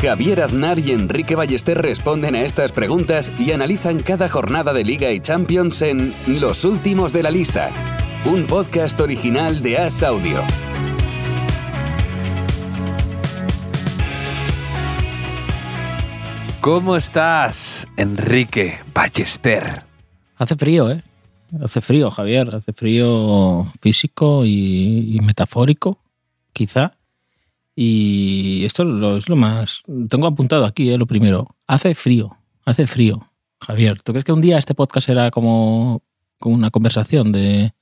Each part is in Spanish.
Javier Aznar y Enrique Ballester responden a estas preguntas y analizan cada jornada de Liga y Champions en Los Últimos de la Lista, un podcast original de As Audio. ¿Cómo estás, Enrique Ballester? Hace frío, ¿eh? Hace frío, Javier. Hace frío físico y, y metafórico, quizá. Y esto lo- es lo más... Tengo apuntado aquí, ¿eh? Lo primero. Hace frío, hace frío. Javier, ¿tú crees que un día este podcast será como, como una conversación de,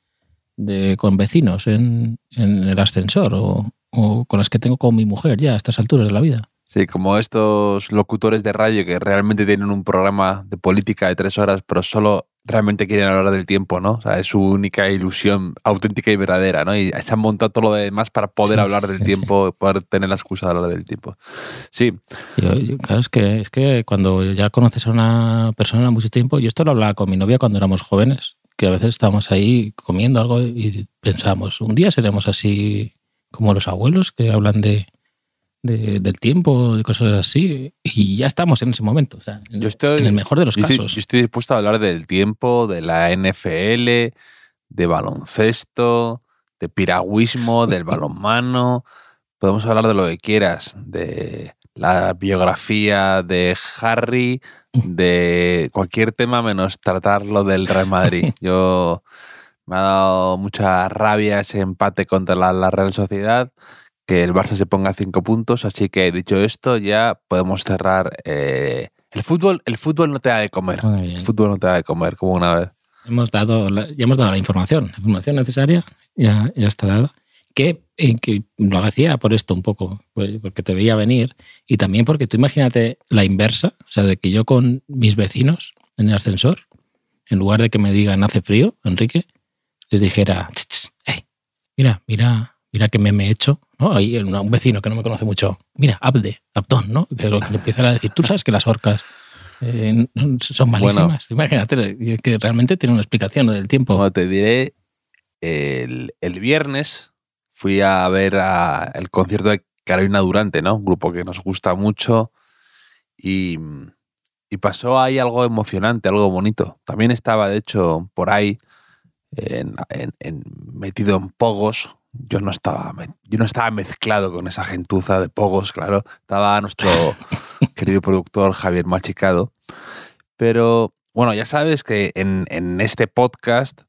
de- con vecinos en, en el ascensor o, o con las que tengo con mi mujer ya a estas alturas de la vida? Sí, como estos locutores de radio que realmente tienen un programa de política de tres horas, pero solo realmente quieren hablar del tiempo, ¿no? O sea, es su única ilusión auténtica y verdadera, ¿no? Y se han montado todo lo demás para poder Sí, hablar del sí, tiempo, poder tener la excusa de hablar del tiempo. Sí, Yo- yo- claro, es que, es que cuando ya conoces a una persona mucho tiempo, yo esto lo hablaba con mi novia cuando éramos jóvenes, que a veces estábamos ahí comiendo algo y pensábamos, un día seremos así como los abuelos que hablan de, de- del tiempo, de cosas así, y ya estamos en ese momento, o sea, en, yo estoy... en el mejor de los yo estoy, casos. yo estoy dispuesto a hablar del tiempo, de la NFL, de baloncesto, de piragüismo, del balonmano. Podemos hablar de lo que quieras, de la biografía de Harry, de cualquier tema menos tratar lo del Real Madrid. Yo me ha dado mucha rabia ese empate contra la, la Real Sociedad, que el Barça se ponga a cinco puntos, así que dicho esto ya podemos cerrar. eh, el fútbol, el fútbol no te da de comer. El fútbol no te da de comer, como una vez. Hemos dado la- ya hemos dado la información, la información necesaria ya, ya está dada. Que, eh, que lo hacía por esto un poco, pues, porque te veía venir y también porque tú imagínate la inversa, o sea, de que yo con mis vecinos en el ascensor, en lugar de que me digan hace frío, Enrique, les dijera, "Ch, ch, hey, mira, mira, mira que me he hecho, ¿no? Ahí un vecino que no me conoce mucho, mira, Abde, Abdón, ¿no? Pero que le empiezan a decir, tú sabes que las orcas eh, son malísimas. Imagínate que realmente tiene una explicación del tiempo. Como te diré, el, el viernes fui a ver a- el concierto de Carolina Durante, ¿no? Un grupo que nos gusta mucho. Y, y pasó ahí algo emocionante, algo bonito. También estaba, de hecho, por ahí en- en- en- metido en pogos. Yo no, estaba, yo no estaba mezclado con esa gentuza de pogos, claro. Estaba nuestro querido productor Javier Machicado. Pero bueno, ya sabes que en, en este podcast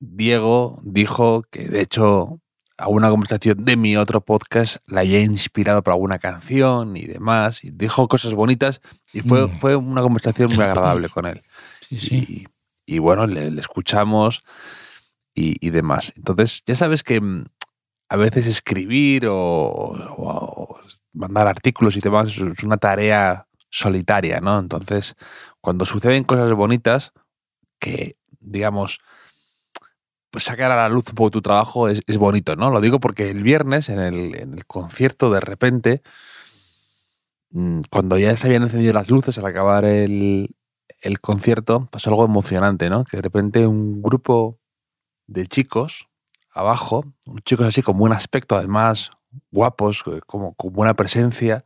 Diego dijo que de hecho alguna conversación de mi otro podcast la había inspirado por alguna canción y demás. Y dijo cosas bonitas y fue, Mm. fue una conversación muy agradable con él. Sí, sí. Y, y bueno, le, le escuchamos y, demás. Entonces, ya sabes que mm, a veces escribir o, o- mandar artículos y demás es es una tarea solitaria, ¿no? Entonces, cuando suceden cosas bonitas, que, digamos, pues sacar a la luz un poco tu trabajo es, es bonito, ¿no? Lo digo porque el viernes en el, en el concierto, de repente, mm, cuando ya se habían encendido las luces al acabar el, el concierto, pasó algo emocionante, ¿no? Que de repente un grupo de chicos abajo, unos chicos así con buen aspecto, además guapos, eh, como con buena presencia,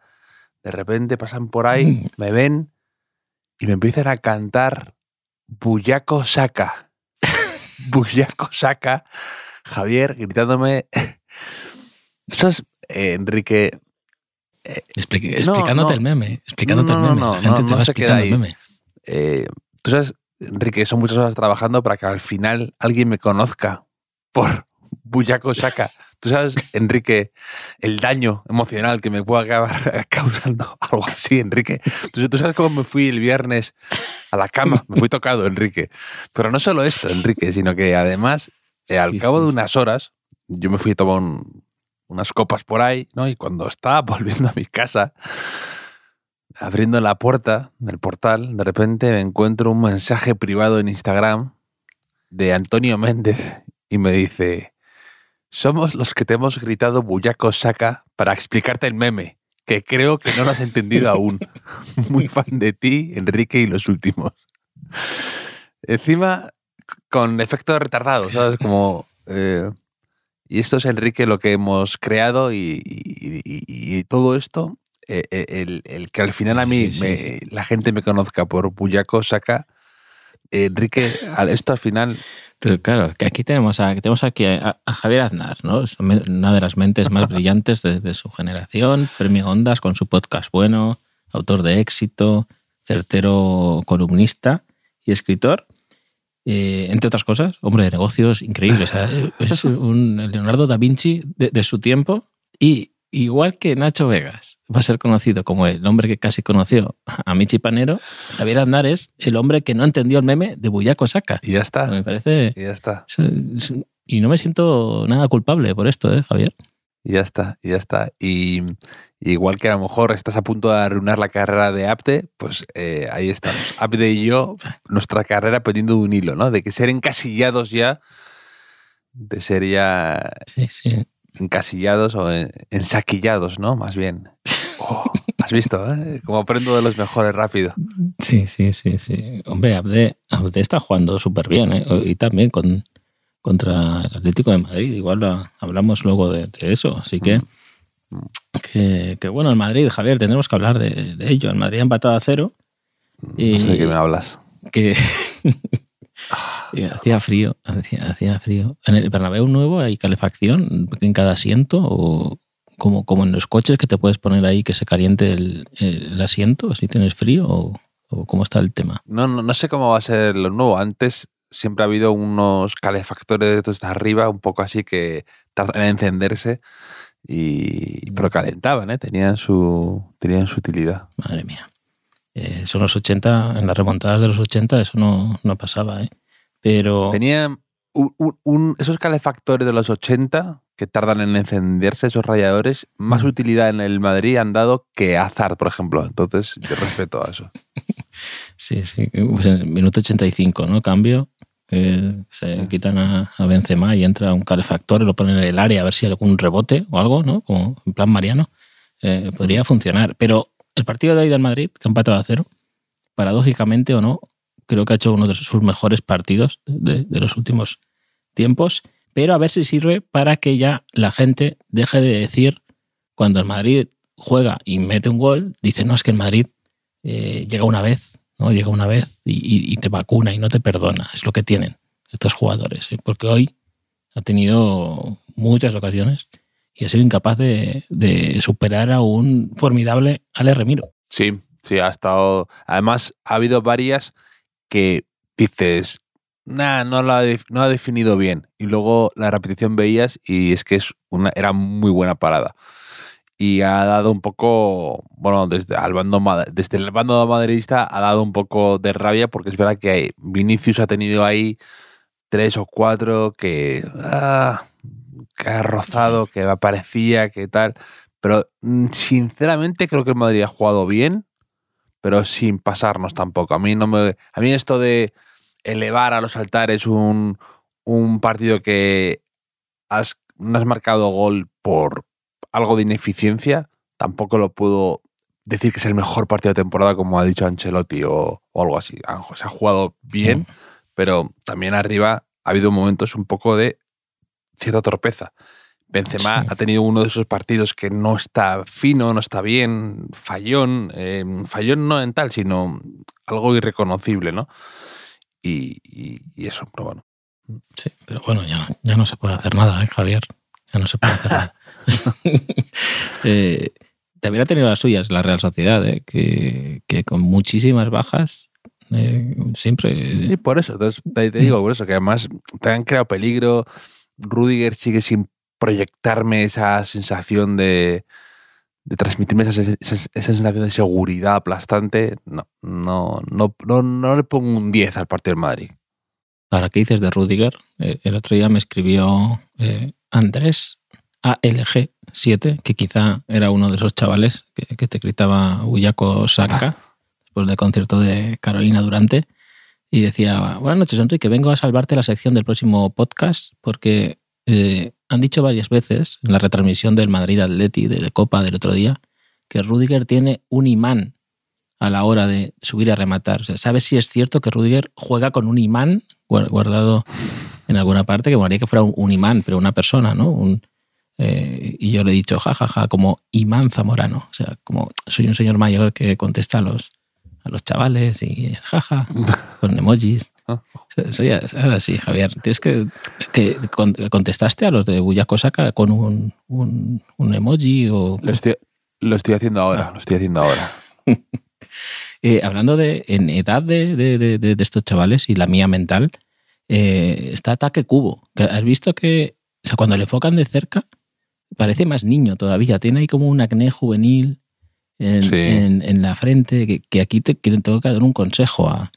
de repente pasan por ahí, Mm. me ven y me empiezan a cantar Buyaco Saca. Buyaco Saca. Javier gritándome. ¿Sabes, eh, Enrique? Explique- No, explicándote no. el meme. Explicándote No, no, el meme. no, La gente te va explicando el meme. eh, tú sabes, Enrique, son muchas horas trabajando para que al final alguien me conozca por Buyaco Saca. Tú sabes, Enrique, el daño emocional que me puede acabar causando algo así, Enrique. Tú, tú sabes cómo me fui el viernes a la cama, me fui tocado, Enrique. Pero no solo esto, Enrique, sino que además, eh, al cabo de unas horas, yo me fui a tomar un- unas copas por ahí, ¿no? Y cuando estaba volviendo a mi casa, abriendo la puerta del portal, de repente me encuentro un mensaje privado en Instagram de Antonio Méndez y me dice, somos los que te hemos gritado Buyaco Saca para explicarte el meme, que creo que no lo has entendido aún. Muy fan de ti, Enrique y los últimos. Encima, con efecto retardado, ¿sabes? Como... eh, y esto es, Enrique, lo que hemos creado y, todo esto, eh, eh, el, el que al final a mí Sí, sí, me- la gente me conozca por Buyaco Saca, Enrique, esto al final Pero claro, que aquí tenemos, a, tenemos aquí a, a Javier Aznar, ¿no? Es una de las mentes más brillantes de, de su generación, premio Ondas con su podcast bueno, autor de éxito, certero columnista y escritor. eh, entre otras cosas, hombre de negocios increíble. o sea, es un Leonardo da Vinci de, de su tiempo y igual que Nacho Vegas va a ser conocido como el hombre que casi conoció a Michi Panero, Javier Aznar es el hombre que no entendió el meme de Buyaco Saca. y ya está. Me parece... Y ya está. es- es- Y no me siento nada culpable por esto, ¿eh, Javier? Y ya está, y ya está. Y igual que a lo mejor estás a punto de arruinar la carrera de Apte, pues eh, ahí estamos. Apte y yo, nuestra carrera pendiendo de un hilo, ¿no? De que ser encasillados ya, de ser ya Sí, sí. Encasillados o en- ensaquillados, ¿no? Más bien. Oh, ¿Has visto? eh? Como aprendo de los mejores rápido. Sí, sí, sí, sí. Hombre, Abde, Abde está jugando súper bien, ¿eh? Y también con, contra el Atlético de Madrid. Igual hablamos luego de, de eso. Así que, que, que bueno, el Madrid, Javier, tendremos que hablar de, de ello. El Madrid ha empatado a cero. Y, No sé de qué me hablas. que y hacía frío, hacía, hacía frío. En el Bernabéu nuevo hay calefacción en cada asiento o como, como en los coches que te puedes poner ahí que se caliente el, el asiento si tienes frío o, o cómo está el tema. No, no, no sé cómo va a ser lo nuevo. Antes siempre ha habido unos calefactores desde arriba, un poco así que tardan en encenderse, y, pero calentaban, ¿eh? tenían, su, tenían su utilidad. Madre mía. Eh, son los 80, en las remontadas de los 80 eso no, no pasaba, ¿eh? Pero... Tenían un- un- un- esos calefactores de los 80 que tardan en encenderse, esos radiadores, más Mm. utilidad en el Madrid han dado que Hazard, por ejemplo. Entonces, yo respeto a eso. Sí, sí. Pues en el minuto 85, ¿no? Cambio. eh, se quitan a, a Benzema y entra un calefactor y lo ponen en el área a ver si hay algún rebote o algo, ¿no? Como en plan Mariano. Eh, podría funcionar. Pero el partido de hoy del Madrid, que ha empatado a cero, paradójicamente o no, creo que ha hecho uno de sus mejores partidos de, los últimos tiempos. Pero a ver si sirve para que ya la gente deje de decir cuando el Madrid juega y mete un gol, dice, no, es que el Madrid eh, llega una vez, ¿no? Llega una vez y te vacuna y no te perdona. Es lo que tienen estos jugadores. ¿eh? Porque hoy ha tenido muchas ocasiones y ha sido incapaz de, de superar a un formidable Ale Remiro. Sí, sí, ha estado. Además, ha habido varias que dices, nah, no la no ha definido bien. Y luego la repetición veías y es que es una, era muy buena parada. Y ha dado un poco, bueno, desde, al bando, desde el bando madridista ha dado un poco de rabia porque es verdad que Vinicius ha tenido ahí tres o cuatro que, ah, que ha rozado, que parecía, que tal. Pero mm, sinceramente creo que el Madrid ha jugado bien, pero sin pasarnos tampoco. A mí no me. A mí esto de elevar a los altares un, un partido que has, no has marcado gol por algo de ineficiencia, tampoco lo puedo decir que es el mejor partido de temporada, como ha dicho Ancelotti o, o algo así. Se ha jugado bien, pero también arriba ha habido momentos un poco de cierta torpeza. Benzema Sí. ha tenido uno de esos partidos que no está fino, no está bien, fallón, eh, fallón no en tal, sino algo irreconocible, ¿no? Y, y- y eso, pero bueno. Sí, pero bueno, ya, ya no se puede hacer nada, ¿eh, Javier? Ya no se puede hacer nada. Eh, también ha tenido las suyas la Real Sociedad, ¿eh? que, que con muchísimas bajas eh, siempre... Sí, por eso, te, te digo, por eso, que además te han creado peligro. Rudiger sigue sin proyectarme esa sensación de, de transmitirme esa, esa- esa sensación de seguridad aplastante. No, no, no, no, no le pongo un 10 al partido del Madrid. Ahora, ¿qué dices de Rudiger? Eh, el otro día me escribió eh, Andrés ALG 7, que quizá era uno de esos chavales que, que te gritaba Uyako Saka después del concierto de Carolina Durante y decía, buenas noches Enrique, vengo a salvarte la sección del próximo podcast porque eh, han dicho varias veces en la retransmisión del Madrid Atleti de, de Copa del otro día que Rudiger tiene un imán a la hora de subir a rematar. O sea, ¿Sabes si es cierto que Rudiger juega con un imán guar- guardado en alguna parte? Que molaría que fuera un, imán, pero una persona, ¿no? Un, eh, y yo le he dicho, jajaja, como imán zamorano. O sea, como soy un señor mayor que contesta a los, a los chavales y jaja, con emojis. Ah. So- Soy ahora sí, Javier. Tienes que, que con- contestaste a los de Buyaco Saca con un, un, un emoji o Lo estoy, lo estoy haciendo ahora, Ah. lo estoy haciendo ahora. Eh, hablando de en edad de, de- de- estos chavales y la mía mental, eh, está Ataque Cubo. ¿Has visto que o sea, cuando le enfocan de cerca parece más niño todavía? Tiene ahí como un acné juvenil en, Sí. en- en la frente que, que aquí te, que te tengo que dar un consejo a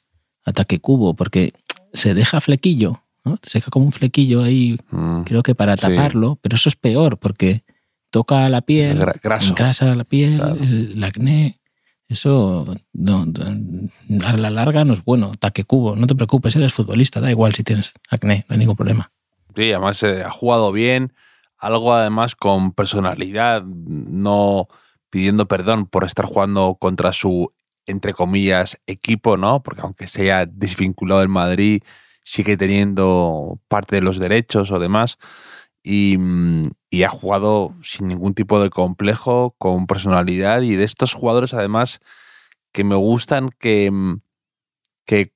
Ataque Cubo porque se deja flequillo, ¿no? Se deja como un flequillo ahí, Mm, creo que para Sí. taparlo, pero eso es peor porque toca la piel, gra- graso. engrasa la piel, Claro. el, el acné. Eso no, a la larga no es bueno. Taque cubo, no te preocupes, eres futbolista, da igual si tienes acné, no hay ningún problema. Sí, además eh, ha jugado bien, algo además con personalidad, no pidiendo perdón por estar jugando contra su, entre comillas, equipo, ¿no? Porque aunque se haya desvinculado del Madrid, sigue teniendo parte de los derechos o demás. Y, mm, y ha jugado sin ningún tipo de complejo, con personalidad. Y de estos jugadores, además, que me gustan que, mm, que,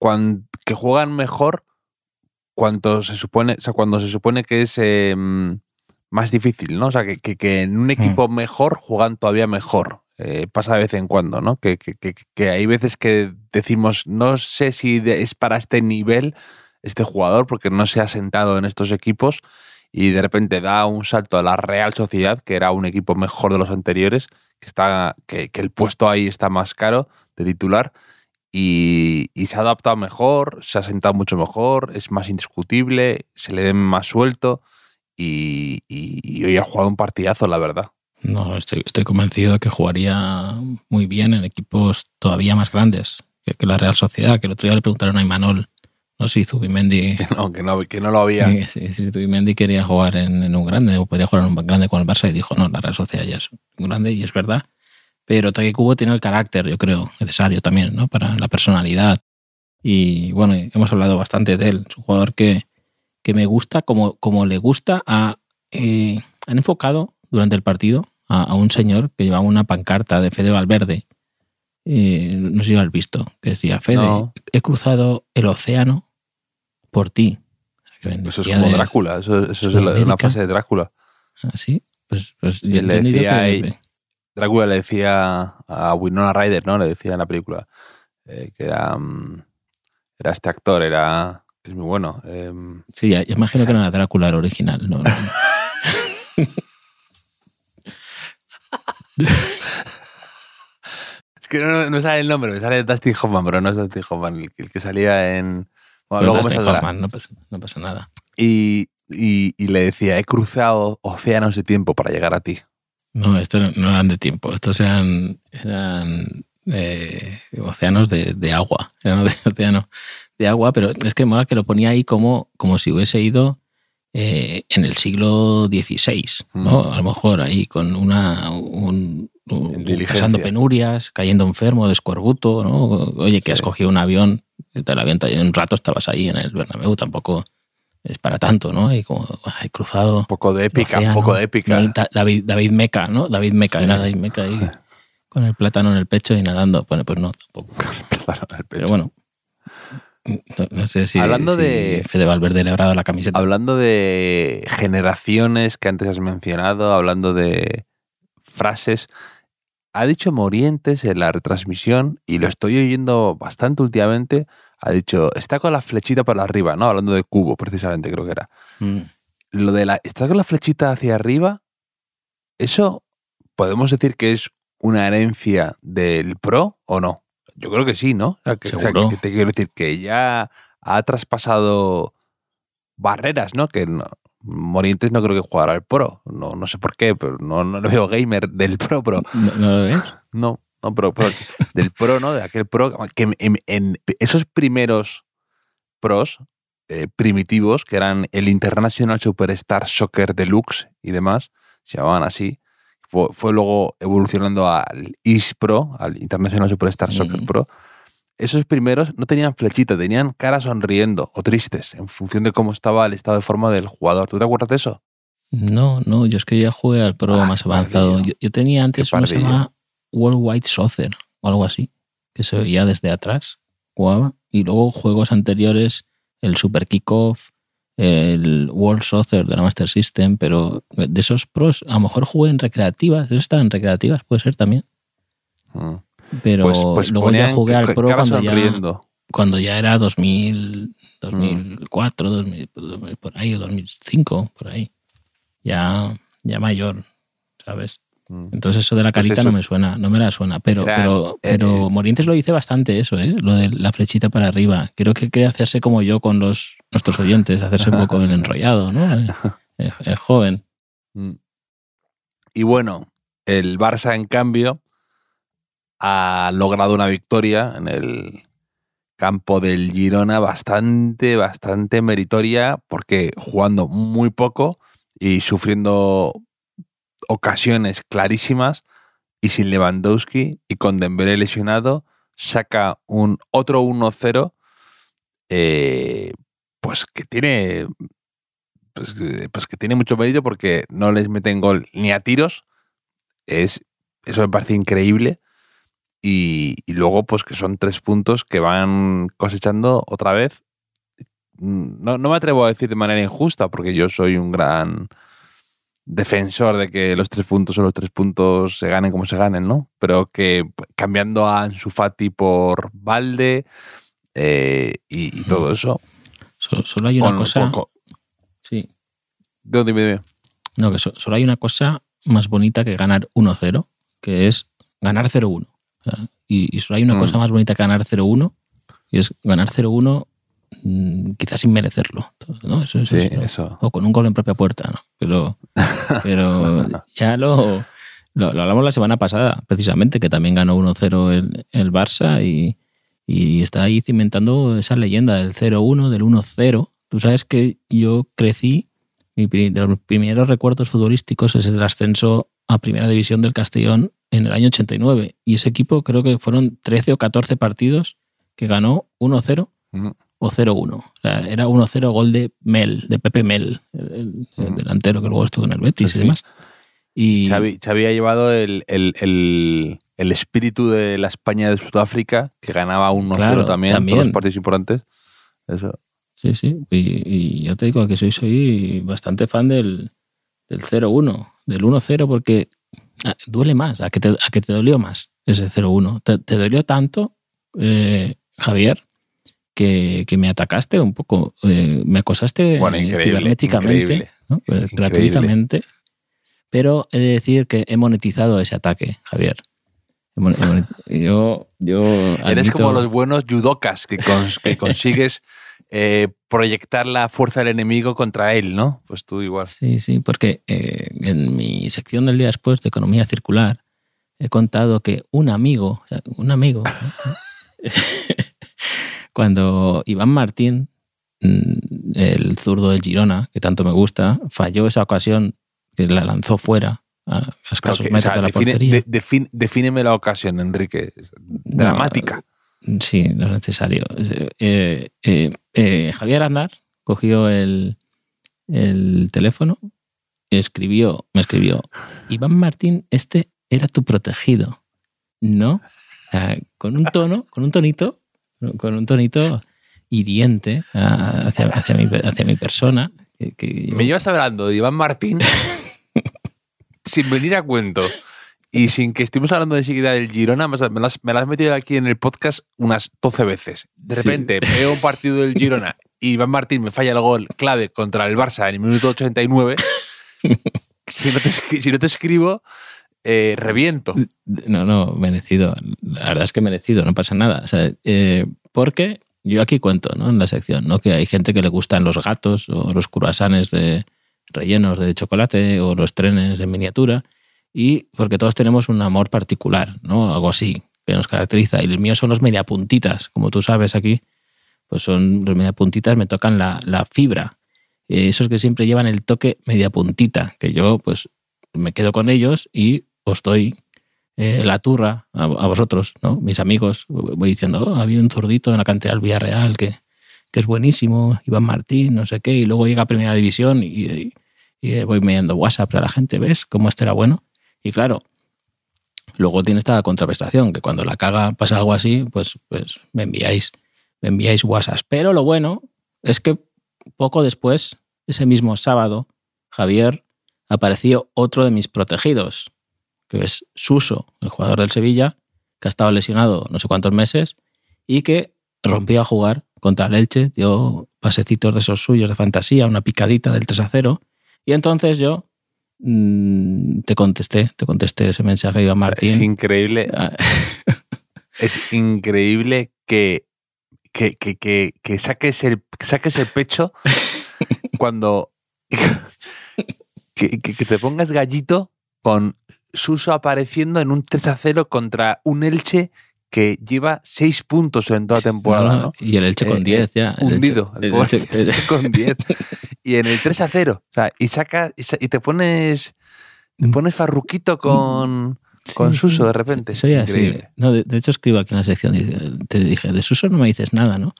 cuan- que juegan mejor cuanto se supone, o sea, cuando se supone que es eh, mm, más difícil, ¿no? O sea, que, que- que en un equipo mejor juegan todavía mejor. Eh, pasa de vez en cuando, ¿no? Que, que- hay veces que decimos, no sé si es para este nivel este jugador, porque no se ha sentado en estos equipos y de repente da un salto a la Real Sociedad, que era un equipo mejor de los anteriores, que, está, que, que el puesto ahí está más caro de titular y, y se ha adaptado mejor, se ha sentado mucho mejor, es más indiscutible, se le ve más suelto y, y- y hoy ha jugado un partidazo, la verdad. No, estoy, estoy convencido de que jugaría muy bien en equipos todavía más grandes que, que la Real Sociedad, que el otro día le preguntaron a Imanol, no sé si Zubimendi, Que no, que no, que no lo había. si, si Zubimendi quería jugar en, en un grande o podría jugar en un grande con el Barça y dijo, no, la Real Sociedad ya es un grande y es verdad. Pero Taque Cubo tiene el carácter, yo creo, necesario también, ¿no? Para la personalidad. Y bueno, hemos hablado bastante de él. Es un jugador que, que me gusta como, como le gusta a... eh, han enfocado durante el partido a, a un señor que llevaba una pancarta de Fede Valverde. Eh, no sé si lo has visto, que decía, Fede, No. he cruzado el océano por ti. Eso es como de- Drácula, eso, eso es Sudamérica. una fase de Drácula. Así, pues, pues Sí, he le decía que- ahí- Drácula le decía a Winona Ryder, ¿no? Le decía en la película eh, que era, mm, era este actor, era es muy bueno. em, Sí, ya, ya imagino que era Drácula el original. No. Es que no, no sale el nombre, me sale Dustin Hoffman, pero no es Dustin Hoffman, el, que- el que salía en... Bueno, luego Dustin. Hoffman, no, pasa, no pasa nada. Y, y- y le decía, he cruzado océanos de tiempo para llegar a ti. No, estos no- no eran de tiempo, estos eran, eran eh, océanos de, de agua. Eran de océano de agua, pero es que mola que lo ponía ahí como, como si hubiese ido eh, en el siglo XVI, ¿no? Mm. A lo mejor ahí con una un, un- En pasando penurias, cayendo enfermo de escorbuto, ¿no? Oye, que Sí. has cogido un avión, el avión en un rato estabas ahí en el Bernabéu, tampoco es para tanto, ¿no? Y como he cruzado Un poco de épica, un poco de épica. David, David Meca, ¿no? David Meca, Sí. era David Meca ahí con el plátano en el pecho y nadando. Bueno, pues no, tampoco. Claro, el pecho. Pero bueno, no, no sé si, Hablando si de- Fede Valverde le habrá dado la camiseta. Hablando de generaciones que antes has mencionado, hablando de frases, ha dicho Morientes en la retransmisión, y lo estoy oyendo bastante últimamente, ha dicho, está con la flechita para arriba, ¿no? Hablando de cubo, precisamente, creo que era. Mm. Lo de la, está con la flechita hacia arriba, eso podemos decir que es una herencia del pro o no? Yo creo que sí, ¿no? O sea, que, o sea, Seguro. que te quiero decir que ya ha traspasado barreras, ¿no? Que no- Morientes no creo que jugara al Pro. No, no sé por qué, pero no, no le veo gamer del Pro, pero ¿No, no lo ves? no, no, pero, pero del Pro, ¿no? De aquel Pro, que en, en esos primeros Pros eh, primitivos, que eran el International Superstar Soccer Deluxe y demás, se llamaban así. Fue, fue luego evolucionando al IS Pro, al International Superstar Soccer. Pro. Esos primeros no tenían flechita, tenían cara sonriendo o tristes, en función de cómo estaba el estado de forma del jugador. ¿Tú te acuerdas de eso? No, no, yo es que ya jugué al Pro Ah, más avanzado. Yo, yo tenía antes uno que se llamaba Worldwide Soccer o algo así, que se veía desde atrás, jugaba. Y luego juegos anteriores, el Super Kickoff, el World Soccer de la Master System, pero de esos pros, a lo mejor jugué en recreativas, eso estaba en recreativas, puede ser también. Mm. Pero Pues, pues luego ya jugué al Pro cuando ya, cuando ya era 2000, Mm. 2004, 2000, 2000, por ahí, o 2005, por ahí. Ya, ya mayor, ¿sabes? Mm. Entonces eso de la Pues carita eso- no me suena, no me la suena. Pero, pero, eh, pero eh, Morientes lo dice bastante eso, ¿eh? Lo de la flechita para arriba. Creo que quiere hacerse como yo con los nuestros oyentes, hacerse un poco el enrollado, ¿no? El, el- el joven. Mm. Y bueno, el Barça, en cambio, ha logrado una victoria en el campo del Girona bastante, bastante meritoria, porque jugando muy poco y sufriendo ocasiones clarísimas y sin Lewandowski y con Dembélé lesionado, saca un otro 1-0, eh, pues que tiene pues, pues que tiene mucho mérito porque no les meten gol ni a tiros. Es, eso me parece increíble. Y, y luego, pues que son tres puntos que van cosechando otra vez. No, no me atrevo a decir de manera injusta, porque yo soy un gran defensor de que los tres puntos son los tres puntos, se ganen como se ganen, ¿no? Pero que cambiando a Ansu Fati por Valde eh, y, y todo eso. So- solo hay una con- cosa. con- con- sí. ¿de dónde me- No, que so- solo hay una cosa más bonita que ganar 1-0, que es ganar 0-1. O sea, y, y solo hay una Mm. cosa más bonita que ganar 0-1, y es ganar 0-1 mm, quizás sin merecerlo. ¿no? Eso, eso Sí, es- eso. o con un gol en propia puerta, ¿no? Pero, pero ya lo, lo, lo hablamos la semana pasada, precisamente, que también ganó 1-0 el, el Barça y, y está ahí cimentando esa leyenda del 0-1, del 1-0. Tú sabes que yo crecí, mi de los primeros recuerdos futbolísticos es el ascenso a Primera División del Castellón en el año 89. Y ese equipo creo que fueron 13 o 14 partidos que ganó 1-0 Mm. O 0-1. O sea, era 1-0 gol de Mel, de Pepe Mel, el, el Mm. delantero que luego estuvo en el Betis Sí, y demás. Y Xavi, Xavi ha llevado el, el- el- espíritu de la España de Sudáfrica, que ganaba 1-0 Claro, también, en todos los partidos importantes. Eso. sí, sí. Y, y yo te digo que soy, soy bastante fan del, del 0-1, del 1-0, porque ah, duele más, a que te, a que te dolió más ese 0-1. Te, te dolió tanto, eh, Javier, que, que me atacaste un poco, eh, me acosaste Bueno, eh, increíble, cibernéticamente, increíble. ¿no? Eh, gratuitamente. Pero he de decir que he monetizado ese ataque, Javier. Yo, yo Eres admito- como los buenos judokas que, cons- que consigues eh, proyectar la fuerza del enemigo contra él, ¿no? Pues tú igual. Sí, sí, porque eh, en mi sección del día después de economía circular he contado que un amigo, un amigo. cuando Iván Martín, mm, el zurdo del Girona, que tanto me gusta, falló esa ocasión que la lanzó fuera a escasos Pero que, o metros sea, de la define- portería. de- defíneme la ocasión, Enrique. Dramática. Sí, no es necesario. Eh, eh, eh, Javier Andar cogió el, el teléfono y escribió, me escribió, Iván Martín, este era tu protegido. ¿No? Con un tono, con un tonito, con un tonito hiriente ah, hacia, hacia, mi, hacia mi persona. que- que yo- Me llevas hablando de Iván Martín sin venir a cuento y sin que estemos hablando de seguida del Girona, me has, me lo has metido aquí en el podcast unas 12 veces. De Sí. repente veo un partido del Girona y Iván Martín me falla el gol clave contra el Barça en el minuto 89. si, no te, escri- si no te escribo, eh, reviento. No, no, merecido. La verdad es que merecido, no pasa nada. Eh, porque yo aquí cuento, ¿no? En la sección, ¿no? Que hay gente que le gustan los gatos o los cruasanes de, rellenos de chocolate o los trenes en miniatura y porque todos tenemos un amor particular, ¿no? Algo así que nos caracteriza. Y el mío son los mediapuntitas, como tú sabes aquí, pues son los mediapuntitas, me tocan la, la fibra. Eh, esos que siempre llevan el toque mediapuntita, que yo pues me quedo con ellos y os doy eh, la turra a, vosotros, ¿no? Mis amigos, voy diciendo, oh, había un zurdito en la cantera del Villarreal que, que es buenísimo, Iván Martín, no sé qué, y luego llega a Primera División y, voy mediando WhatsApp a la gente, ¿ves cómo este era bueno? Y claro, luego tiene esta contraprestación, que cuando la caga pasa algo así, pues, pues me enviáis, me enviáis WhatsApp. Pero lo bueno es que poco después, ese mismo sábado, Javier apareció otro de mis protegidos, que es Suso, el jugador del Sevilla, que ha estado lesionado no sé cuántos meses y que rompió a jugar contra el Elche, dio pasecitos de esos suyos de fantasía, una picadita del 3 a 0. Y entonces yo mmm, te contesté, te contesté ese mensaje a Iván Martín. Es increíble. Es increíble que, que, que, que, que saques, el, saques el pecho cuando. Que, que, que te pongas gallito con Suso apareciendo en un 3 a 0 contra un Elche que lleva 6 puntos en toda temporada. no, ¿no? Y el Elche con Eh, 10 ya. el hundido. Elche- el Elche- el- Elche con 10. Y en el 3 a 0. O sea, y sacas y, te pones. Te pones farruquito con, con Suso de repente. Soy así. Increíble. No, de, de hecho, escribo aquí en la sección, dice- te dije, de Suso no me dices nada, ¿no?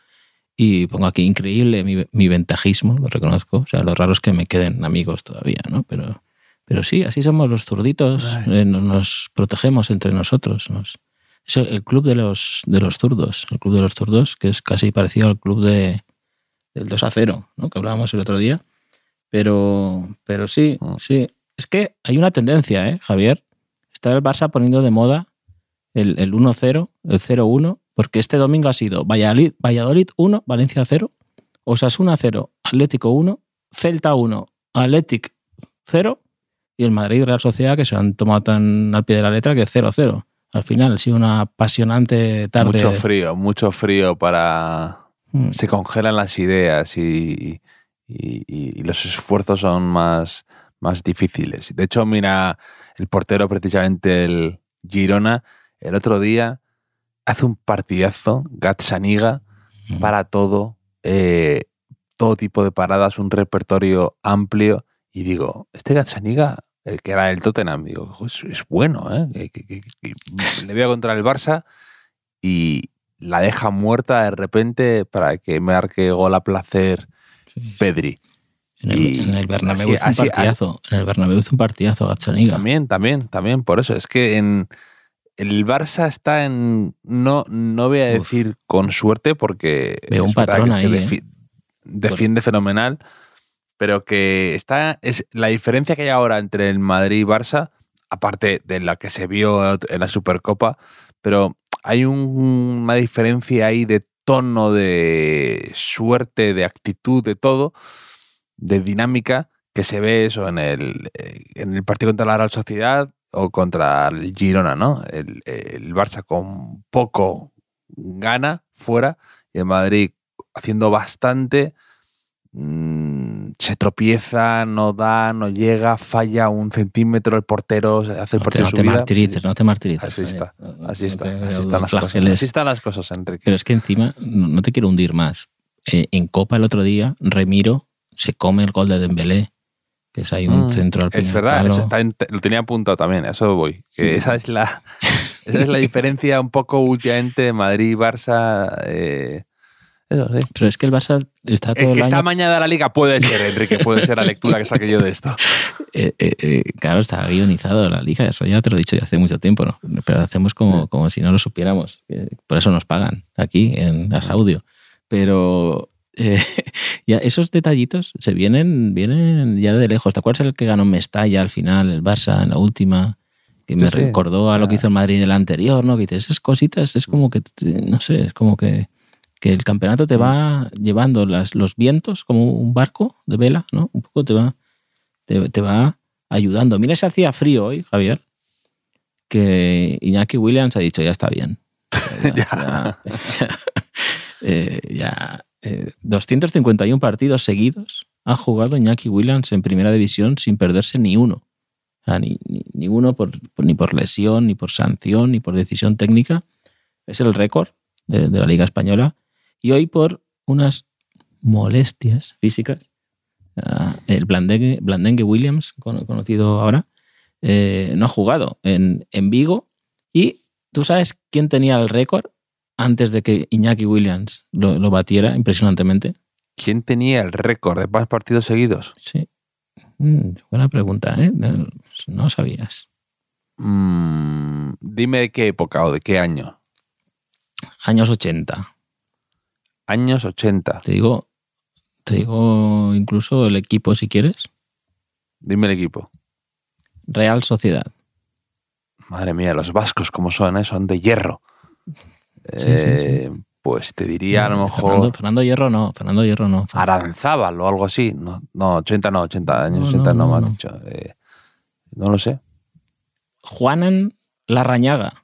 Y pongo aquí, increíble mi, mi ventajismo, lo reconozco. O sea, lo raro es que me queden amigos todavía, ¿no? Pero, pero sí, así somos los zurditos, eh, no- nos protegemos entre nosotros. Nos, es el club de los, de los zurdos, el club de los zurdos, que es casi parecido al club de, del 2 a 0, ¿no? Que hablábamos el otro día. Pero, pero sí, Mm. sí. Es que hay una tendencia, ¿eh, Javier? Está el Barça poniendo de moda el, el 1-0, el 0-1, porque este domingo ha sido Valladolid, Valladolid 1, Valencia 0, Osasuna 0, Atlético 1, Celta 1, Atlético 0 y el Madrid Real Sociedad que se han tomado tan al pie de la letra que 0-0. Al final ha sido una apasionante tarde. Mucho frío, mucho frío para. Mm. Se congelan las ideas y, y- y- y los esfuerzos son más, más difíciles. De hecho, mira, el portero, precisamente el Girona, el otro día hace un partidazo, Gatsaniga, Mm. para todo, eh, todo tipo de paradas, un repertorio amplio. Y digo, este Gatsaniga, el que era el Tottenham, digo, "Jo, es, es bueno, ¿eh? Que- que- que- le veo contra el Barça y la deja muerta de repente para que marque gol a placer Sí. Pedri. En el, Y en el Bernabéu así- hizo un así- partidazo. En el Bernabéu un partidazo, Gazzaniga. También, también, también, por eso. Es que en el Barça está en. No, no voy a Uf. decir con suerte, porque Veo un es patrón que es que ahí, ¿eh? defi- defiende fenomenal, pero que está. Es la diferencia que hay ahora entre el Madrid y Barça, aparte de la que se vio en la Supercopa, pero hay un- una diferencia ahí de tono, de suerte, de actitud, de todo, de dinámica, que se ve eso en el, eh, en el partido contra la Real Sociedad o contra el Girona, ¿no? El, el Barça con poco gana fuera y el Madrid haciendo bastante se tropieza, no da, no llega, falla un centímetro el portero, se hace el No te, portero no su te martirices, no te martirices. Así está, No- no- Así no está, te así están las cosas. Así están las cosas, Enrique. Pero es que encima, no no te quiero hundir más. Eh, en Copa el otro día, Remiro se come el gol de Dembélé, que es ahí un Mm, centro al Es verdad, palo. eso está en- lo tenía apuntado también, a eso voy. Que esa es la esa es la diferencia un poco últimamente de Madrid y Barça. eh, eso sí. Pero es que el Barça está todo El el, que está año... mañana de la liga puede ser, Enrique, puede ser la lectura que saque yo de esto. eh, eh, eh, claro, está guionizado la liga, eso ya te lo he dicho ya hace mucho tiempo, ¿no? Pero hacemos como, como si no lo supiéramos. Por eso nos pagan aquí en As Audio. Pero eh, ya esos detallitos se vienen, vienen ya de lejos. ¿Te acuerdas el que ganó Mestalla al final, el Barça en la última? Que me Sí, recordó a lo que hizo el Madrid en el anterior, ¿no? Que dices, esas cositas es como que, no sé, es como que, que el campeonato te va llevando las, los vientos como un barco de vela, ¿no? Un poco te va, te, te va ayudando. Mira, se hacía frío hoy, Javier, que Iñaki Williams ha dicho, ya está bien. Ya, ya, ya, eh, ya, eh, 251 partidos seguidos ha jugado Iñaki Williams en primera división sin perderse ni uno. O sea, ni, ni, ni uno por, por- ni por lesión, ni por sanción, ni por decisión técnica. Es el récord de, de la Liga Española. Y hoy por unas molestias físicas, ah, el Blandengue, Blandengue Williams, cono- conocido ahora, eh, no ha jugado en, en Vigo. Y tú sabes quién tenía el récord antes de que Iñaki Williams lo, lo batiera impresionantemente. ¿Quién tenía el récord de más partidos seguidos? Sí. Mm, buena pregunta, ¿eh? No, no sabías. Mm, dime de qué época o de qué año. Años 80. Años 80. Te digo, te digo incluso el equipo si quieres. Dime el equipo. Real Sociedad. Madre mía, los vascos como son, ¿eh? son de hierro. Sí, sí, Eh, Pues te diría a lo mejor Fernando, Fernando Hierro no, Fernando Hierro no. Aranzábal o algo así. No, no 80 no, 80 años No, 80 no, me has no. dicho. Eh, no lo sé. Juanan Larrañaga.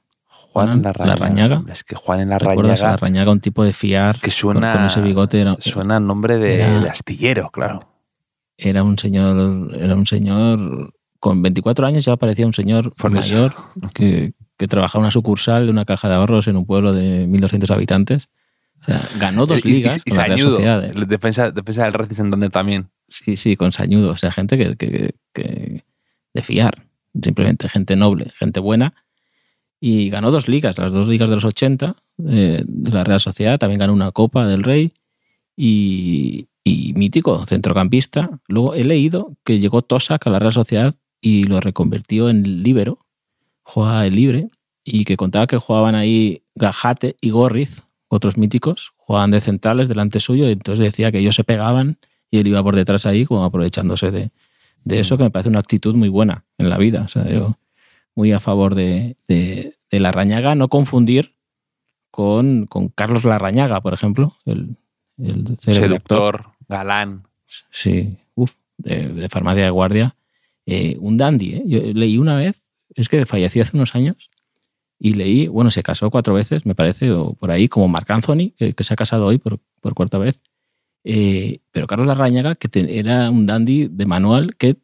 Juan Juan Larrañaga. Larrañaga. Es que Juan en ¿Recuerdas a Larrañaga un tipo de fiar? que suena, con, ese bigote era, suena nombre de, era- de astillero, claro. era un señor, era un señor con 24 años ya parecía un señor Por mayor que, que trabajaba en una sucursal de una caja de ahorros en un pueblo de 1.200 habitantes. O sea, ganó dos Y- y- ligas y, con la Real Sañudo, Sociedad. el defensa, defensa del Racing Santander también. Sí, sí, con sañudo. O sea, gente que, que- que- de fiar. Simplemente gente noble, gente buena. Y ganó dos ligas, las dos ligas de los 80 eh, de la Real Sociedad. También ganó una Copa del Rey. Y, y mítico, centrocampista. Luego he leído que llegó Tosak a la Real Sociedad y lo reconvirtió en líbero. Jugaba el libre. Y que contaba que jugaban ahí Gajate y Gorriz, otros míticos. Jugaban de centrales delante suyo. Y entonces decía que ellos se pegaban y él iba por detrás ahí como aprovechándose de, de eso que me parece una actitud muy buena en la vida. O sea, yo muy a favor de, de, de Larrañaga, no confundir con, con Carlos Larrañaga, por ejemplo, el, el célebre actor. Seductor, galán. Sí, uf, de, de farmacia de guardia. Eh, un dandy, ¿eh? Yo leí una vez, es que falleció hace unos años, y leí, bueno, se casó cuatro veces, me parece, o por ahí, como Marc Anthony, que, que se ha casado hoy por, por cuarta vez. Eh, pero Carlos Larrañaga, que te- era un dandy de manual que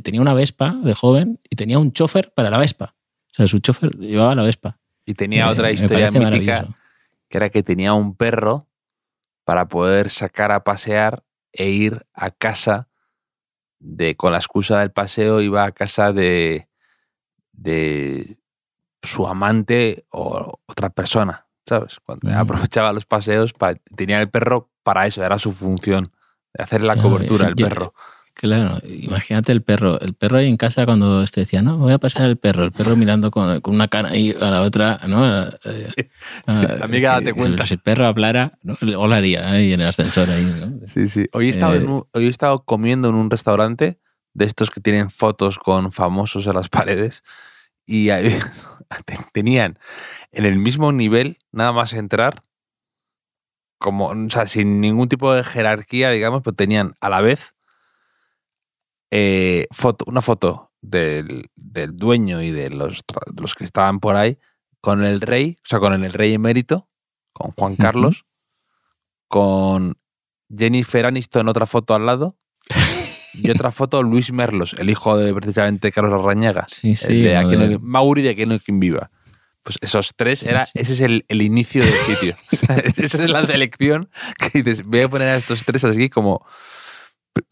tenía una Vespa de joven y tenía un chofer para la Vespa. O sea, su chofer llevaba la Vespa. Y tenía otra historia mítica que era que tenía un perro para poder sacar a pasear e ir a casa de con la excusa del paseo iba a casa de de su amante o otra persona, ¿sabes? Cuando Mm. aprovechaba los paseos para, tenía el perro para eso, era su función, de hacer la cobertura el yo- perro. Claro, imagínate el perro. El perro ahí en casa cuando este decía, no, voy a pasar el perro. El perro mirando con, con una cara ahí a la otra, ¿no? Eh, ah, amiga, date cuenta. Si el perro hablara, ¿no? olaría ahí en el ascensor ahí, ¿no? Sí, sí. Hoy he, estado en Eh, un- hoy he estado comiendo en un restaurante de estos que tienen fotos con famosos en las paredes y ahí te- tenían en el mismo nivel, nada más entrar, como, o sea, sin ningún tipo de jerarquía, digamos, pero tenían a la vez eh, foto, una foto del, del dueño y de los, de los que estaban por ahí con el rey, o sea, con el rey emérito, con Juan. Carlos, con Jennifer Aniston, otra foto al lado, y otra foto Luis Merlos, el hijo de precisamente Carlos Arrañaga, Sí, sí. el de Aquí no- Mauri de Aquí no hay quien viva. Pues esos tres, Sí, era, ese es el, el inicio del sitio. Esa es la selección que dices, voy a poner a estos tres así como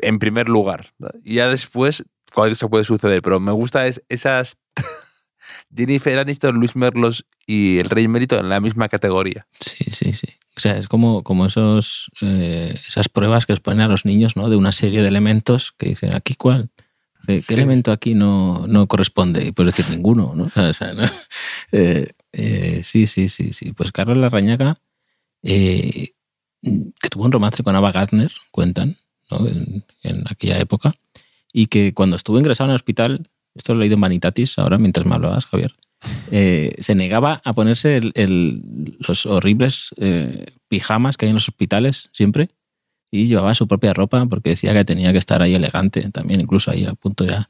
en primer lugar. ya después, cuál se puede suceder. Pero me gusta es, esas Jennifer Aniston, Luis Merlos y el Rey Emérito en la misma categoría. Sí, sí, sí. O sea, es como, como esos, eh, esas pruebas que les ponen a los niños, ¿no? De una serie de elementos que dicen, ¿aquí cuál? ¿Qué, Sí, elemento aquí no, no corresponde? Y puedes decir ninguno, ¿no? O sea, ¿no? Eh, eh, sí, sí, sí, sí. Pues Carlos Larrañaga, que tuvo un romance con Ava Gardner, cuentan, ¿no? en, en aquella época, y que cuando estuvo ingresado en el hospital, esto lo he leído en Vanitatis ahora mientras me hablabas, Javier, eh, se negaba a ponerse el- el- los horribles eh, pijamas que hay en los hospitales siempre y llevaba su propia ropa porque decía que tenía que estar ahí elegante también, incluso ahí a punto ya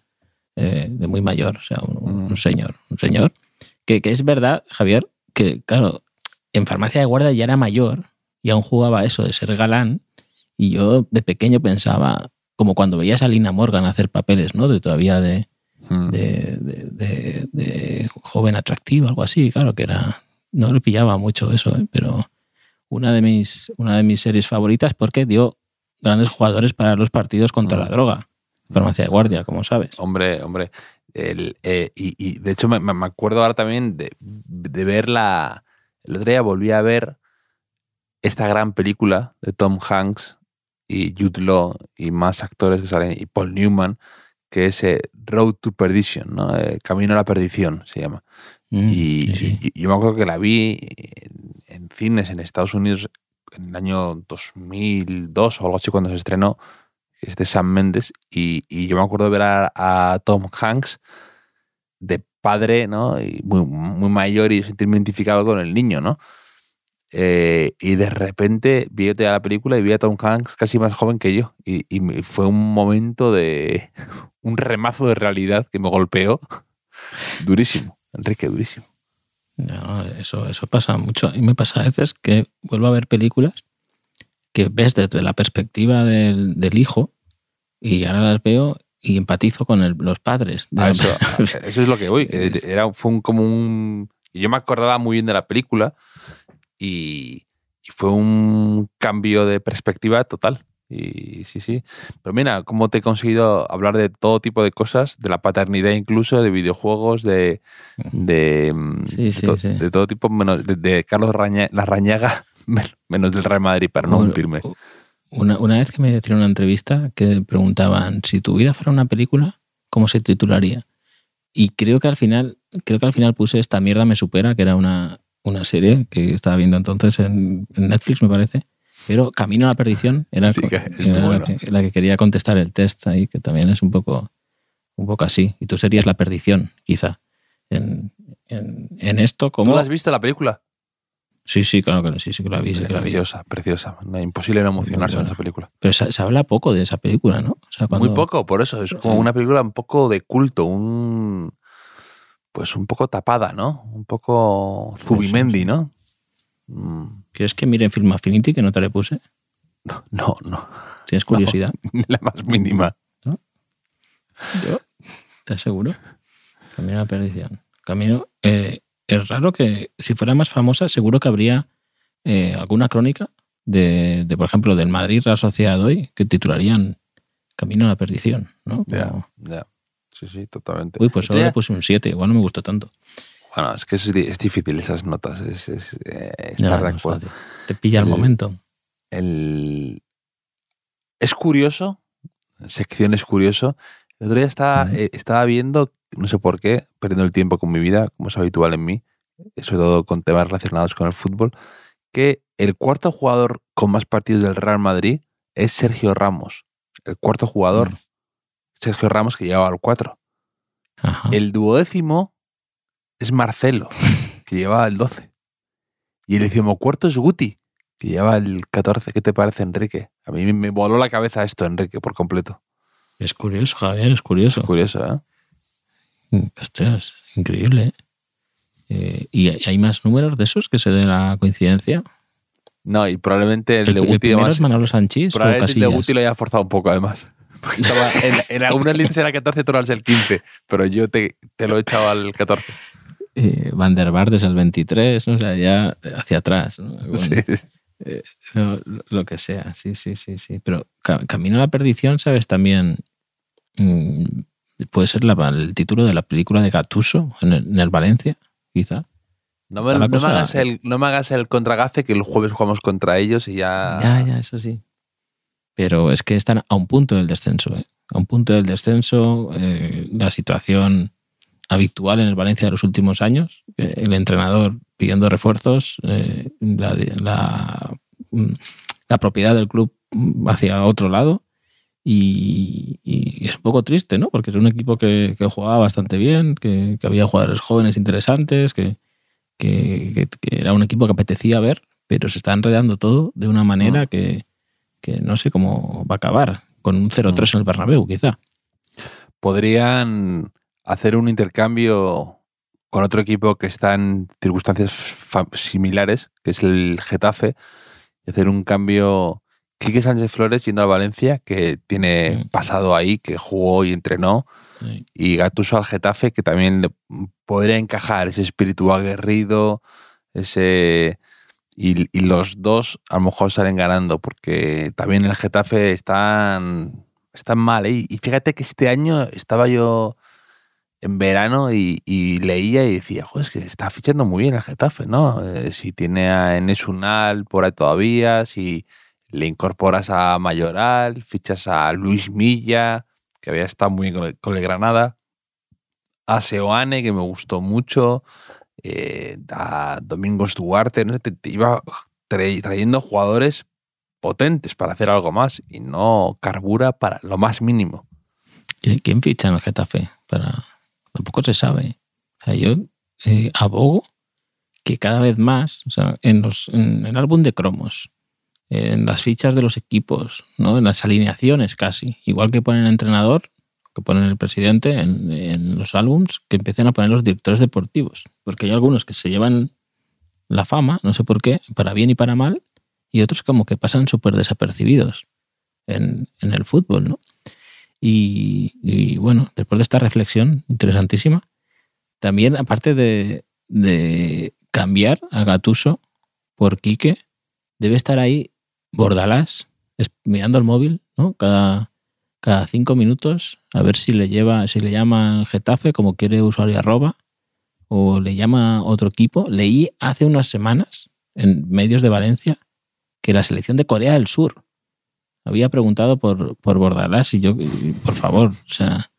eh, de muy mayor, o sea, un, un señor, un señor. Que, que es verdad, Javier, que claro, en farmacia de guardia ya era mayor y aún jugaba eso de ser galán y yo de pequeño pensaba, como cuando veías a Lina Morgan hacer papeles, ¿no? De todavía de, Mm. de, de- de- joven atractivo, algo así, claro que era. No le pillaba mucho eso, ¿eh? pero una de mis, una de mis series favoritas porque dio grandes jugadores para los partidos contra Mm. la droga. Farmacia de guardia, como sabes. Hombre, hombre. El, eh, y, y, de hecho me acuerdo ahora también de, de ver la... El otro día volví a ver esta gran película de Tom Hanks y Jude Law y más actores que salen, y Paul Newman, que es eh, Road to Perdition, ¿no? Eh, Camino a la Perdición se llama. Mm, Y, sí, y- y yo me acuerdo que la vi en, en cines en Estados Unidos en el año 2002 o algo así cuando se estrenó, es de Sam Mendes, y, y yo me acuerdo de ver a, a Tom Hanks de padre, ¿no? Y muy, muy mayor y sentirme identificado con el niño, ¿no? Eh, y de repente vi otra la película y vi a Tom Hanks casi más joven que yo. Y, y fue un momento de. un remazo de realidad que me golpeó. Durísimo, Enrique, durísimo. No, eso, eso pasa mucho. Y me pasa a veces que vuelvo a ver películas que ves desde la perspectiva del, del hijo y ahora las veo y empatizo con el- los padres. A la- eso, a- eso es lo que voy. Era, fue un, como un. Yo me acordaba muy bien de la película y, y fue un cambio de perspectiva total. Y sí, sí. Pero mira, cómo te he conseguido hablar de todo tipo de cosas, de la paternidad incluso, de videojuegos, de. de, mm, Sí, de sí, to- sí. de todo tipo, menos de, de Carlos Raña- Larrañaga, men- menos del Real Madrid, para no hundirme. Una, una vez que me hicieron una entrevista que preguntaban si tu vida fuera una película, ¿cómo se titularía? Y creo que al final, creo que al final puse esta mierda me supera, que era una, una serie que estaba viendo entonces en, en Netflix, me parece. Pero Camino a la perdición era, Sí, que es era muy bueno. la, que, la que quería contestar el test ahí, que también es un poco, un poco así. Y tú serías la perdición, quizá. En, en, en esto, ¿Tú como. la has visto la película? Sí, sí, claro que sí, sí que la vi, sí que la vi. Preciosa, preciosa. No, imposible no emocionarse buena. esa película. Pero se, se habla poco de esa película, ¿no? O sea, cuando- Muy poco, por eso. Es como Eh. una película un poco de culto, un. Pues un poco tapada, ¿no? Un poco Zubimendi, ¿no? ¿Quieres que mire en Film Affinity que no te le puse? No, no, ¿Tienes curiosidad? la más mínima. Yo, te aseguro. Camino a la perdición. Camino. eh, es raro que si fuera más famosa, seguro que habría eh, alguna crónica de, de, por ejemplo, del Madrid Real Sociedad hoy que titularían Camino a la perdición, ¿no? Ya, ya. Sí, sí, totalmente. Uy, pues Ya. le puse un 7, igual no me gustó tanto. Bueno, es que es, es difícil esas notas, es, es, eh, Ya, estar de acuerdo. Te pilla el El- momento. El... Es curioso, sección es curioso. El otro día estaba, eh, estaba viendo, no sé por qué, perdiendo el tiempo con mi vida, como es habitual en mí, eh, sobre todo con temas relacionados con el fútbol, que el cuarto jugador con más partidos del Real Madrid es Sergio Ramos. El cuarto jugador, Mm. Sergio Ramos, que llevaba al 4. Ajá. El duodécimo es Marcelo, que llevaba el 12. Y el decimocuarto es Guti, que lleva el 14. ¿Qué te parece, Enrique? A mí me voló la cabeza esto, Enrique, por completo. Es curioso, Javier, es curioso. Curioso, ¿eh? Ostras, increíble. ¿eh? Eh, ¿Y hay- más números de esos que se den la coincidencia? No, y probablemente el, El, de el Guti primero además, es Manolo Sanchís o probablemente el de. Guti lo haya forzado un poco, además. Porque estaba en, en algunas líneas era 14, tú eras el 15, pero yo te, te lo he echado al 14. Eh, Van der es el 23, ¿no? o sea, ya hacia atrás. ¿no? Bueno, Sí, sí. lo, lo que sea, sí, sí, sí, sí. Pero Ca- Camino a la Perdición, ¿sabes? También mm, puede ser la- el título de la película de Gatuso en el, en el Valencia, quizá. No, me, no hagas el, no me hagas el contragace que el jueves jugamos contra ellos y ya... Ya, ya, eso sí. Pero es que están a un punto del descenso, ¿eh? A un punto del descenso, eh, la situación habitual en el Valencia de los últimos años, eh, el entrenador pidiendo refuerzos, eh, la, la, mm, la propiedad del club hacia otro lado. Y, y es un poco triste, ¿no? Porque es un equipo que, que jugaba bastante bien, que, que había jugadores jóvenes interesantes, que, que, era un equipo que apetecía ver, pero se está enredando todo de una manera Mm. que, que no sé cómo va a acabar, con un 0-3 en el Bernabéu, quizá. podrían hacer un intercambio con otro equipo que está en circunstancias similares, que es el Getafe, y hacer un cambio Quique Sánchez Flores yendo al Valencia, que tiene Mm. pasado ahí, que jugó y entrenó, Sí. y Gatuso al Getafe, que también podría encajar ese espíritu aguerrido, ese y, los dos a lo mejor salen ganando, porque también el Getafe están, están mal. ¿eh? Y fíjate que este año estaba yo en verano y, y leía y decía, joder, es que está fichando muy bien el Getafe, ¿no? Eh, si tiene a Enes Unal por ahí todavía, si le incorporas a Mayoral, fichas a Luis Milla, que había estado muy bien con el, con el Granada, a Seoane, que me gustó mucho, eh, a Domingos Duarte, no te, te iba tra- trayendo jugadores potentes para hacer algo más y no carbura para lo más mínimo. ¿Quién- ¿Quién ficha en el Getafe? Para... Tampoco se sabe. O sea, yo eh, abogo que cada vez más, o sea, en, los, en el álbum de cromos, en las fichas de los equipos, ¿no? en las alineaciones casi, igual que ponen entrenador, que ponen el presidente en, los álbums, que empiecen a poner los directores deportivos. Porque hay algunos que se llevan la fama, no sé por qué, para bien y para mal, y otros como que pasan súper desapercibidos en, el fútbol, ¿no? Y, bueno, después de esta reflexión interesantísima, también aparte de, de cambiar a Gatuso por Quique, debe estar ahí Bordalás mirando el móvil, ¿no? Cada, cada cinco minutos, a ver si le lleva, si le llama Getafe como quiere usuario arroba, o le llama otro equipo. Leí hace unas semanas en medios de Valencia que la selección de Corea del Sur había preguntado por, por Bordalás y yo, por favor, o sea,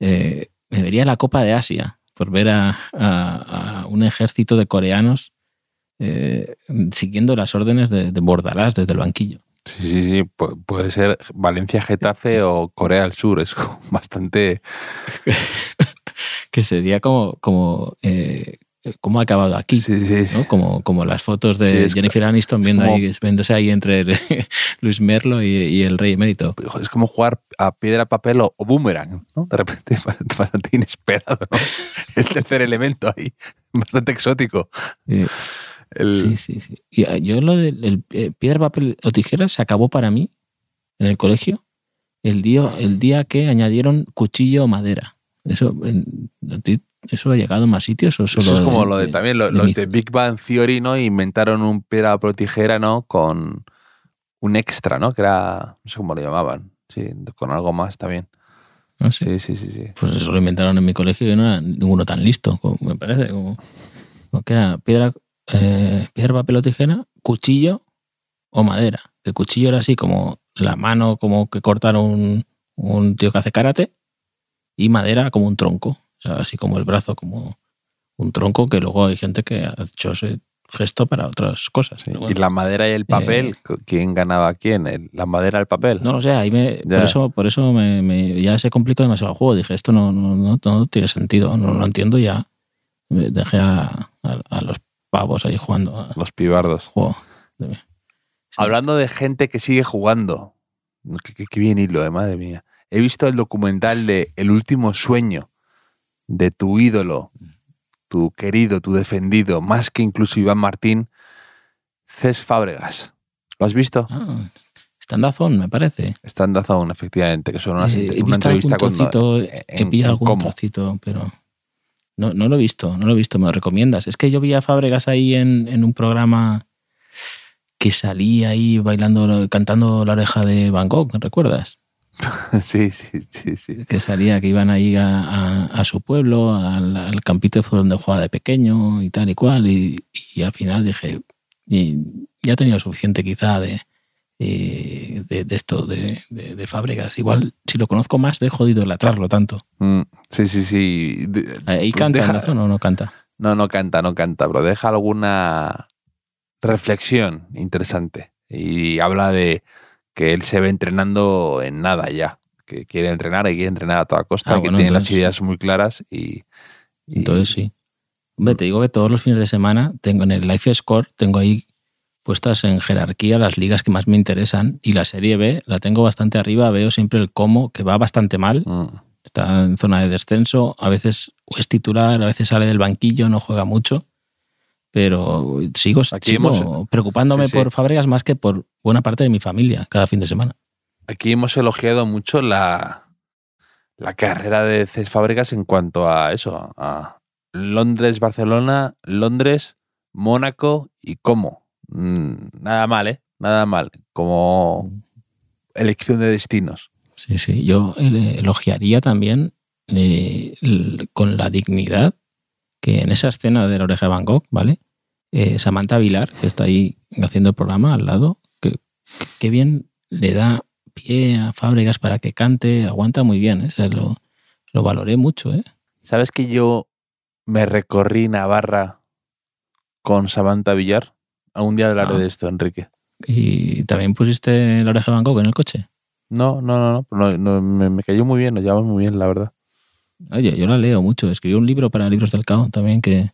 eh, me vería la Copa de Asia por ver a un ejército de coreanos eh, siguiendo las órdenes de, de Bordalás desde el banquillo. Sí, sí, sí, pu- puede ser Valencia Getafe o Corea del Sur, es bastante... que sería como, como eh, cómo ha acabado aquí. Sí, sí, sí. ¿no? Como, como las fotos Sí, de es- Jennifer Aniston viendo como- ahí, viéndose ahí entre Luis Merlo y, y el rey emérito. Es como jugar a piedra, papel o, o boomerang, ¿no? De repente bastante inesperado, ¿no? El tercer elemento ahí, bastante exótico. El- Sí, sí, sí. Y ah, yo lo del el, eh, piedra, papel o tijera se acabó para mí en el colegio el día, el día que añadieron cuchillo o madera. Eso, en- ¿a ti ¿eso ha llegado a más sitios o solo Eso es como de- lo de también de los de Big Bang Theory, ¿no? Inventaron un piedra, papel o tijera, ¿no? Con un extra, ¿no? Que era, no sé cómo lo llamaban. Sí, con algo más también. sé. Sí, sí, sí, sí. Pues eso lo inventaron en mi colegio y no era ninguno tan listo, como me parece. Como, como que era piedra, eh, piedra, papel o tijera, cuchillo o madera. El cuchillo era así como la mano como que cortaron un, un tío que hace karate y madera como un tronco. O sea, así como el brazo como un tronco que luego hay gente que ha hecho ese gesto para otras cosas. Sí. Y la madera y el papel, ¿quién ganaba a quién? ¿La madera el papel? No lo sé, ahí me, Ya. por eso, por eso me, me- ya se complicó demasiado el juego. Dije, esto no, no, no, no tiene sentido, no lo entiendo ya. Dejé a, a- a los pavos ahí jugando Los pibardos. juego. Hablando de gente que sigue jugando. Qué, qué- qué bien hilo, eh, madre mía. He visto el documental de El último sueño de tu ídolo, tu querido, tu defendido, más que incluso Iván Martín, Cés Fábregas. ¿Lo has visto? Ah, Standazón, me parece. Está en Dazón, efectivamente, que son unas Eh, una visto entrevista algún con trocito, en- he pillado en algún trocito, pero no, no lo he visto, no lo he visto, me lo recomiendas. Es que yo vi a Fábregas ahí en, en un programa que salía ahí bailando, cantando la oreja de Van Gogh, ¿recuerdas? sí, sí, sí, sí. que salía, que iban ahí a, a- a su pueblo, al, al campito de fútbol donde jugaba de pequeño y tal y cual. Y, y al final dije, y ya he tenido suficiente quizá de, eh, de, de esto, de, de, de Fábregas. Igual, si lo conozco más, dejo de idolatrarlo tanto. Mm, sí, sí, sí. De- ¿Ahí pues canta deja- en la zona o no canta? No, no canta, no canta, pero deja alguna reflexión interesante. Y habla de que él se ve entrenando en nada ya. Que quiere entrenar y quiere entrenar a toda costa, Ah, que bueno, tiene las ideas muy claras y. y- Entonces sí. Hombre, te digo que todos los fines de semana tengo en el Life Score, tengo ahí puestas en jerarquía las ligas que más me interesan y la Serie B la tengo bastante arriba, veo siempre el Como, que va bastante mal, Mm, está en zona de descenso, a veces es titular, a veces sale del banquillo, no juega mucho pero sigo, Aquí sigo hemos- preocupándome sí, sí. por Fábregas más que por buena parte de mi familia cada fin de semana. Aquí hemos elogiado mucho la, la carrera de Cés Fábregas en cuanto a eso, a Londres, Barcelona, Londres, Mónaco y cómo. Mm, Nada mal, ¿eh? Nada mal. Como elección de destinos. Sí, sí. Yo eh, elogiaría también eh, con la dignidad que en esa escena de la oreja de Van Gogh, ¿vale? Eh, Samantha Vilar, que está ahí haciendo el programa al lado, que, que bien le da pie a Fábregas para que cante, aguanta muy bien, ¿eh? O sea, lo, lo valoré mucho, ¿eh? ¿Sabes que yo me recorrí Navarra con Samantha Villar? Algún día hablaré Ah. de esto, Enrique. Y también pusiste la oreja de Gogh en el coche. No, no, no, no, no, me, me cayó muy bien, nos llevamos muy bien, la verdad. Oye, yo la leo mucho. Escribí un libro para Libros del Cao también que,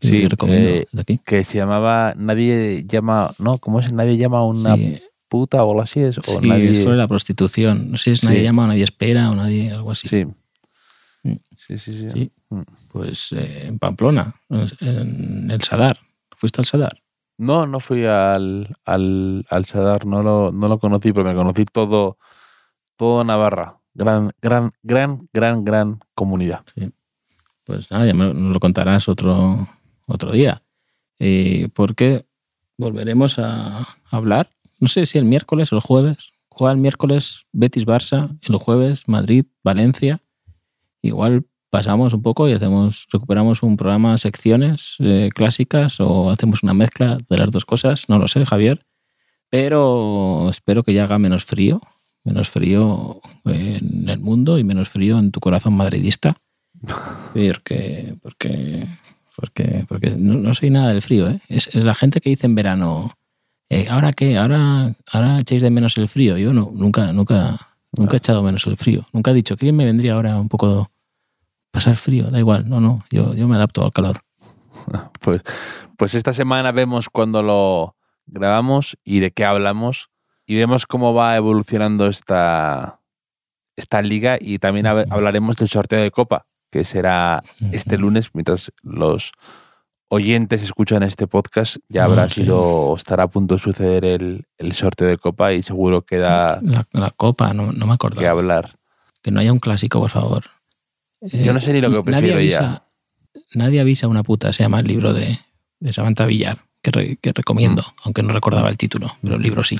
que Sí, recomiendo eh, de aquí. Que se llamaba Nadie llama, no, ¿cómo es? Nadie llama a una Sí, puta o algo así es. O sí, nadie... es sobre la prostitución. No sé si es nadie llama o nadie espera o nadie, algo así. Sí. Mm. Sí, sí, sí. Sí. Mm. Pues eh, en Pamplona, en el Sadar. ¿Fuiste al Sadar? No, no fui al, al, al Sadar, no lo, no lo conocí, pero me conocí todo, todo Navarra. Gran, gran, gran, gran, gran comunidad. Pues nada, ya me lo- contarás otro, otro día. Eh, porque volveremos a hablar, no sé si el miércoles o el jueves. Juega miércoles Betis-Barça, el jueves Madrid-Valencia. Igual pasamos un poco y hacemos recuperamos un programa secciones eh, clásicas o hacemos una mezcla de las dos cosas, no lo sé, Javier. Pero espero que ya haga menos frío, menos frío en el mundo y menos frío en tu corazón madridista. Porque, porque, porque, porque no, no soy nada del frío, ¿eh? Es, es la gente que dice en verano, eh, ¿ahora qué? ¿Ahora, ¿Ahora echáis de menos el frío? Yo no, nunca, nunca, nunca he echado menos el frío. Nunca he dicho, ¿qué bien me vendría ahora un poco pasar frío? Da igual, no, no, yo, yo me adapto al calor. Pues, pues esta semana vemos cuando lo grabamos y de qué hablamos y vemos cómo va evolucionando esta, esta liga y también hab- hablaremos del sorteo de Copa, que será este lunes, mientras los oyentes escuchan este podcast, ya Ah, habrá sí. sido, o estará a punto de suceder el, el sorteo de Copa y seguro queda La, la copa, no, no me acuerdo. que hablar. Que no haya un clásico, por favor. Yo no sé ni lo que nadie prefiero ya. avisa, Nadie avisa una puta, se llama el libro de, de Samantha Villar, que, re- que recomiendo, Mm. aunque no recordaba el título, pero el libro sí.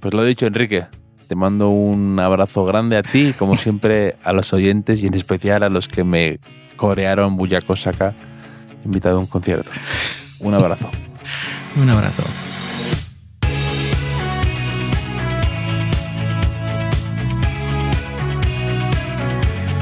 Pues lo he dicho, Enrique. Te mando un abrazo grande a ti, como siempre a los oyentes y en especial a los que me corearon Buyako Saka, invitado a un concierto. Un abrazo. Un abrazo.